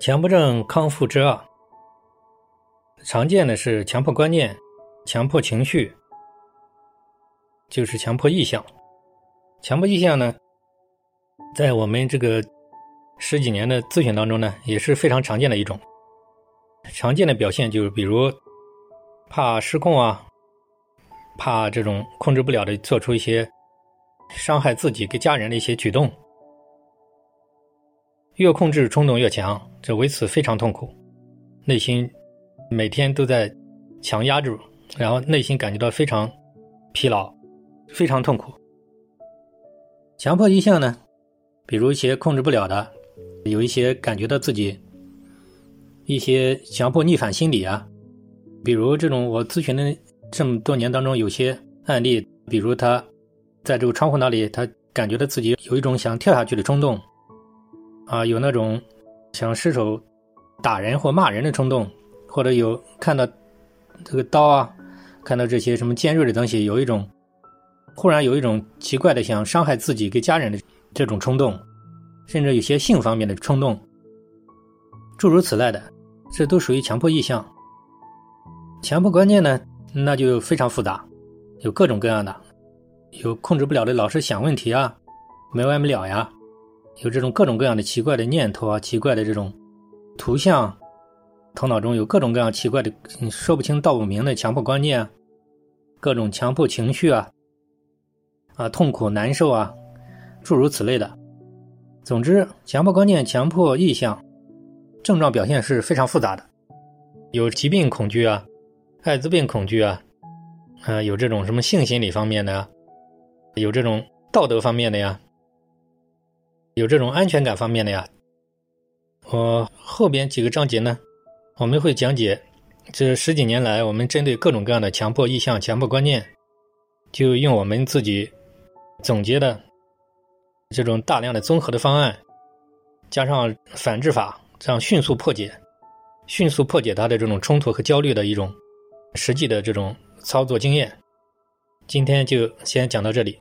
强迫症康复之二，常见的是强迫观念、强迫情绪，就是强迫意向。强迫意向呢，在我们这个十几年的咨询当中呢，也是非常常见的一种。常见的表现就是，比如怕失控啊，怕这种控制不了的做出一些伤害自己跟家人的一些举动。越控制冲动越强，这为此非常痛苦，内心每天都在强压住，然后内心感觉到非常疲劳，非常痛苦。强迫意向呢，比如一些控制不了的，有一些感觉到自己一些强迫逆反心理啊，比如这种我咨询的这么多年当中，有些案例，比如他在这个窗户那里，他感觉到自己有一种想跳下去的冲动。啊，有那种想失手打人或骂人的冲动，或者有看到这个刀啊，看到这些什么尖锐的东西，有一种忽然有一种奇怪的想伤害自己跟家人的这种冲动，甚至有些性方面的冲动，诸如此类的，这都属于强迫意向。强迫观念呢，那就非常复杂，有各种各样的，有控制不了的，老是想问题啊，没完没了呀。有这种各种各样的奇怪的念头啊，奇怪的这种图像，头脑中有各种各样奇怪的、说不清道不明的强迫观念，各种强迫情绪啊，啊，痛苦难受啊，诸如此类的。总之，强迫观念、强迫意向，症状表现是非常复杂的，有疾病恐惧啊，艾滋病恐惧啊，啊，有这种什么性心理方面的，有这种道德方面的呀。有这种安全感方面的呀，我后边几个章节呢，我们会讲解这十几年来我们针对各种各样的强迫意向、强迫观念，就用我们自己总结的这种大量的综合的方案，加上反制法，这样迅速破解、迅速破解他的这种冲突和焦虑的一种实际的这种操作经验。今天就先讲到这里。